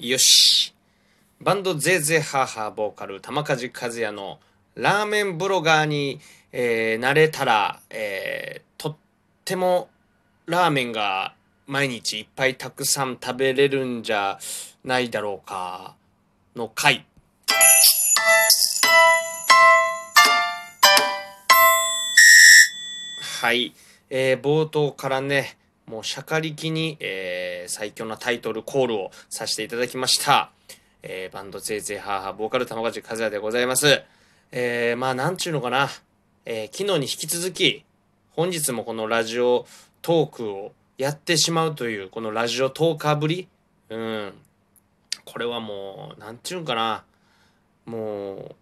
よし。バンドゼーゼーハーハーボーカル玉梶和也のラーメンブロガーに、えーなれたら、えーとってもラーメンが毎日いっぱいたくさん食べれるんじゃないだろうかの回。はい。えー冒頭からね、もうしゃかりきに、えー最強なタイトルコールをさせていただきました。えーバンドゼーゼーハーハーボーカル玉梶和也でございます。えーまあなんちゅうのかな。えー昨日に引き続き、本日もこのラジオトークをやってしまうという、このラジオトーカーぶり。うん。これはもう、なんちゅうんかな。もう、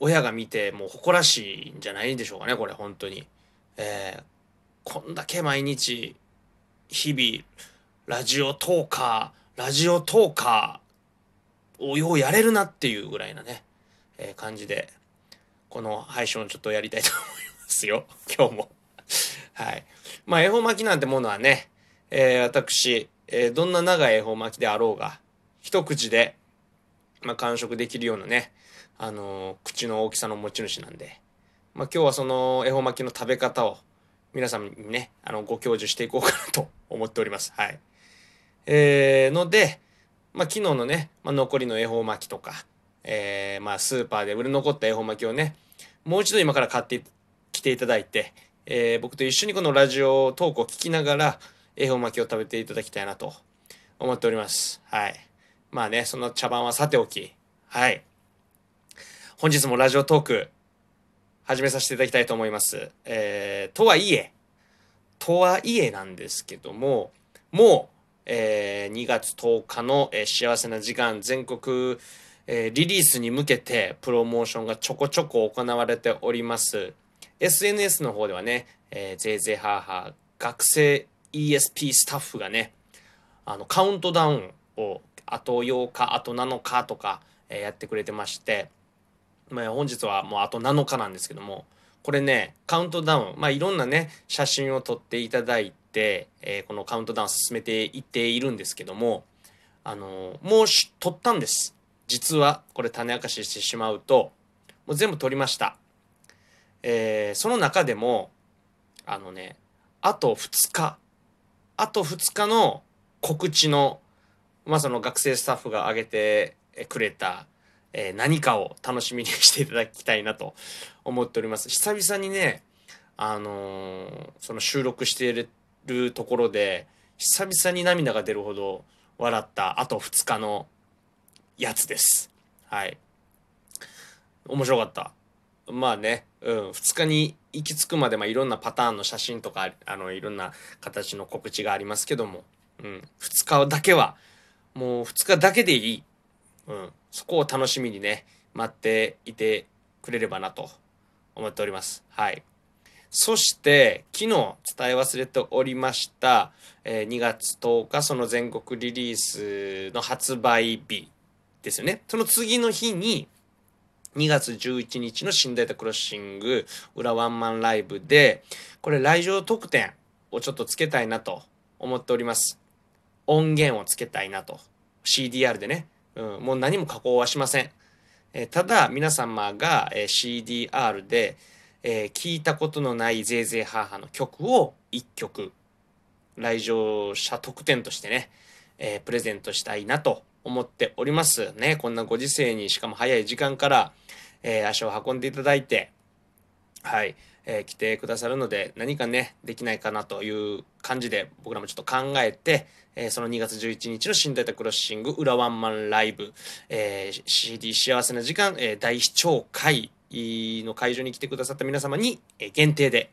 親が見てもう誇らしいんじゃないんでしょうかね、これ、本当に。えーこんだけ毎日、日々、ラジオトーカー、ラジオトーカーをようやれるなっていうぐらいなね、えー感じで、この配信をちょっとやりたいと思いますよ、今日も。はい。まあ、恵方巻きなんてものはね、えー私、えーどんな長い恵方巻きであろうが、一口で、まあ、完食できるようなね、あのー口の大きさの持ち主なんで、まあ、今日はその恵方巻きの食べ方を皆さんにね、あの、ご教授していこうかなと思っております。はい。えー、ので、まあ、昨日のね、まあ、残りの恵方巻きとか、えー、まあ、スーパーで売れ残った恵方巻きをね、もう一度今から買ってきていただいて、えー僕と一緒にこのラジオトークを聞きながら、恵方巻きを食べていただきたいなと思っております。はい。まあね、その茶番はさておき、はい。本日もラジオトーク、始めさせていただきたいと思います。えー、とはいえ、とはいえなんですけども、もう、えー2月10日の、えー幸せな時間全国、えーリリースに向けてプロモーションがちょこちょこ行われております。SNS の方ではね、えー、ぜいぜいはーはー学生 ESP スタッフがね、あの、カウントダウンをあと8日、あと7日とか、えーやってくれてまして、まあ、本日はもうあと7日なんですけども、これね、カウントダウン、まあ、いろんなね、写真を撮っていただいて、えーこのカウントダウン進めていっているんですけども、あのーもうし撮ったんです。実は、これ種明かししてしまうと、もう全部撮りました。えーその中でも、あのね、あと2日、あと2日の告知の、まあ、その学生スタッフが挙げてくれた、えー何かを楽しみにしていただきたいなと 思っております。久々にね、あのーその収録しているところで、久々に涙が出るほど笑ったあと2日のやつです。はい。面白かった。まあね、うん、2日に行き着くまで、まあ、いろんなパターンの写真とか、あの、いろんな形の告知がありますけども、うん、2日だけは、もう2日だけでいい。うん、そこを楽しみにね、待っていてくれればなと思っております。はい。そして、昨日伝え忘れておりました、え2月10日、その全国リリースの発売日ですよね。その次の日に、2月11日の新データクロッシング裏ワンマンライブで、これ来場特典をちょっとつけたいなと思っております。音源をつけたいなと。CDR でね。うん、もう何も加工はしません。えただ、皆様が、え CDR で、えー聞いたことのないゼーゼーハーハーの曲を1曲、来場者特典としてね、えープレゼントしたいなと思っております。ね、こんなご時世にしかも早い時間から、えー足を運んでいただいて、はい、えー来てくださるので、何かね、できないかなという感じで、僕らもちょっと考えて、えーその2月11日の新データクロッシング裏ワンマンライブ、えー CD 幸せな時間、え大視聴会の会場に来てくださった皆様に、限定で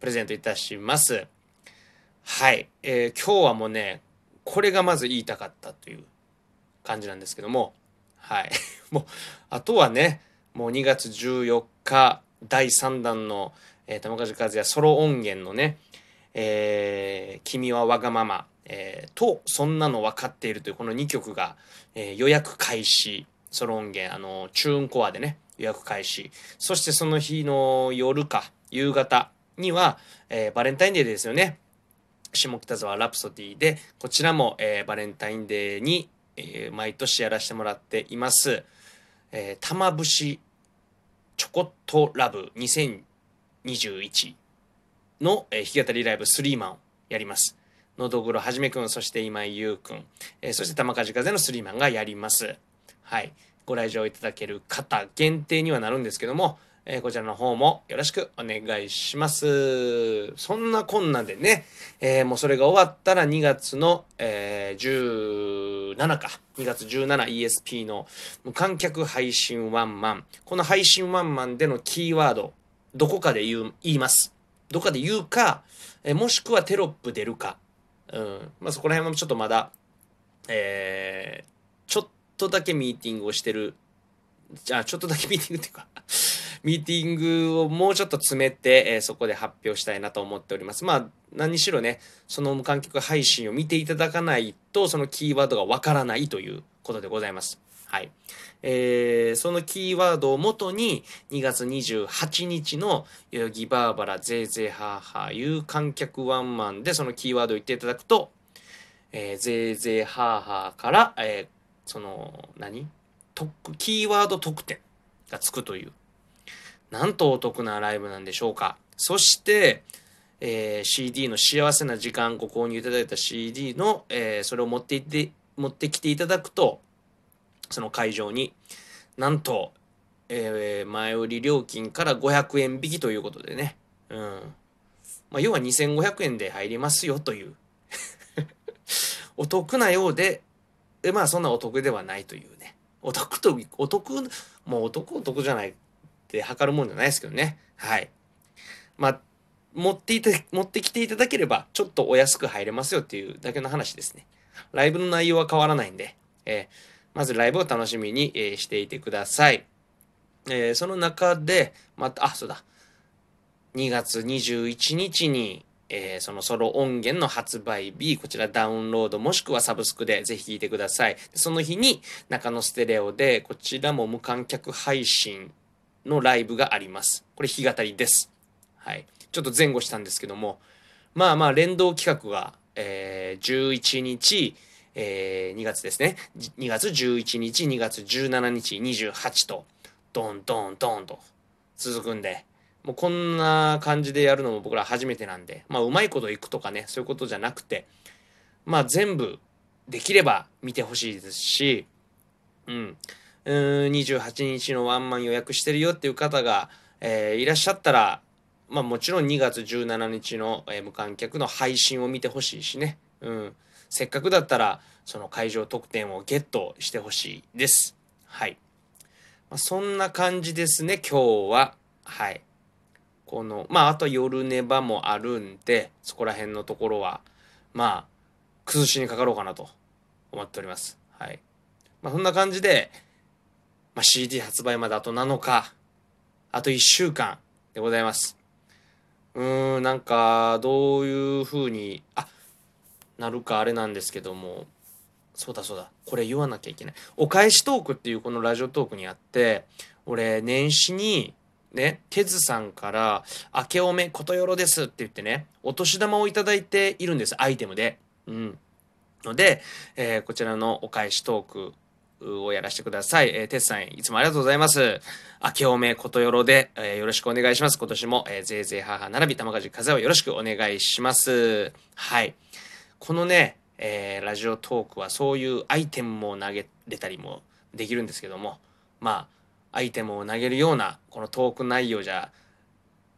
プレゼントいたします。はい、えー今日はもうね、これがまず言いたかったという感じなんですけども、はい。もう、あとはね、もう2月14日、第3弾の、えー、玉梶和也ソロ音源のね、えー君はわがまま、えーと、そんなの分かっているというこの2曲が、えー予約開始、ソロ音源、あの、チューンコアでね、予約開始。そしてその日の夜か、夕方には、えーバレンタインデーですよね。下北沢ラプソディで、こちらも、えーバレンタインデーに、えー、毎年やらせてもらっています、えー、玉節チョコットラブ2021の、えー、弾き語りライブスリーマンをやります。のどぐろはじめくん、そして今井優くん、えー、そして玉梶風のスリーマンがやります。はい。ご来場いただける方限定にはなるんですけども、えー、こちらの方もよろしくお願いします。そんなこんなでね、えー、もうそれが終わったら2月の、えー、17か。2月 17ESP の無観客配信ワンマン。この配信ワンマンでのキーワード、どこかで言う、言います。どこかで言うか、え、もしくはテロップ出るか。うん。まあ、そこら辺もちょっとまだ、えー、ちょっととだけミーティングをしてる。じゃあ、ちょっとだけミーティングっていうか ミーティングをもうちょっと詰めて、えー、そこで発表したいなと思っております。まあ、何しろね、その無観客配信を見ていただかないと、そのキーワードがわからないということでございます。はい。えー、そのキーワードをもとに、2月28日の代々木バーバラぜいぜいハーハー有観客ワンマンでそのキーワードを言っていただくと、えー、ぜいぜいハーハーから、えー、その、何？キーワード特典がつくという。なんとお得なライブなんでしょうか。そして、えー、CD の幸せな時間ご購入いただいた CD の、えー、それを持っていって持ってきていただくとその会場になんと、えー、前売り料金から500円引きということでね、うん。まあ、要は2500円で入りますよという。お得なようでまあそんなお得ではないというねお得とお得もうお得お得じゃないって測るもんじゃないですけどね。はい。まあ、持っていた、持ってきていただければ、ちょっとお安く入れますよっていうだけの話ですね。ライブの内容は変わらないんで、えー、まずライブを楽しみに、えー、していてください。えー、その中で、また、あ、そうだ。2月21日に、えー、そのソロ音源の発売日、こちらダウンロードもしくはサブスクでぜひ聴いてください。その日に中野ステレオで、こちらも無観客配信のライブがあります。これ弾き語りです。はい。ちょっと前後したんですけども、まあまあ連動企画が、えー、11日、えー、2月ですね。2月11日、2月17日、28と、ドンドンドンと続くんで、もうこんな感じでやるのも僕ら初めてなんで、まあうまいこといくとかね、そういうことじゃなくて、まあ全部できれば見てほしいですし、うん。28日のワンマン予約してるよっていう方が、えー、いらっしゃったら、まあもちろん2月17日の、えー、無観客の配信を見てほしいしね。うん。せっかくだったら、その会場特典をゲットしてほしいです。はい。まあ、そんな感じですね、今日は。はい。この、まああと夜寝場もあるんで、そこら辺のところは、まあ、崩しにかかろうかなと思っております。はい。まあそんな感じで、まあ、CD 発売まであと7日、あと1週間でございます。うーん、なんか、どういう風に、あ、なるかあれなんですけども、そうだそうだ、これ言わなきゃいけない。お返しトークっていうこのラジオトークにあって、俺、年始に、ね、テズさんから、明けおめことよろですって言ってね、お年玉をいただいているんです、アイテムで。うん。ので、えー、こちらのお返しトーク、をやらせてください。えー、てつさん、いつもありがとうございます。明けおめことよろで、えー、よろしくお願いします。今年も、えー、ぜいぜい母並び、玉梶風をよろしくお願いします。はい。このね、えー、ラジオトークはそういうアイテムも投げれたりもできるんですけども、まあ、アイテムを投げるような、このトーク内容じゃ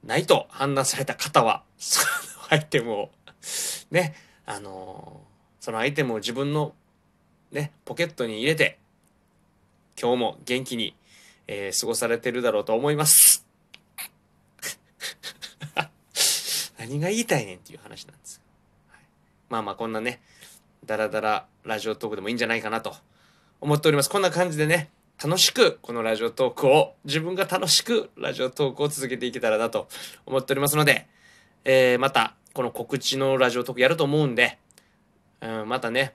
ないと判断された方は、そのアイテムを、ね、あの、そのアイテムを自分のね、ポケットに入れて、今日も元気に、えー、過ごされてるだろうと思います。何が言いたいねんっていう話なんですはい、まあまあこんなね、ダラダララジオトークでもいいんじゃないかなと思っております。こんな感じでね、楽しくこのラジオトークを、自分が楽しくラジオトークを続けていけたらなと思っておりますので、えー、またこの告知のラジオトークやると思うんで、うん、またね、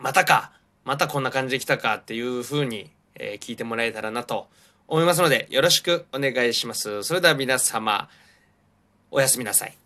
またかまたこんな感じで来たかっていう風に、えー、聞いてもらえたらなと思いますので、よろしくお願いします。それでは皆様、おやすみなさい。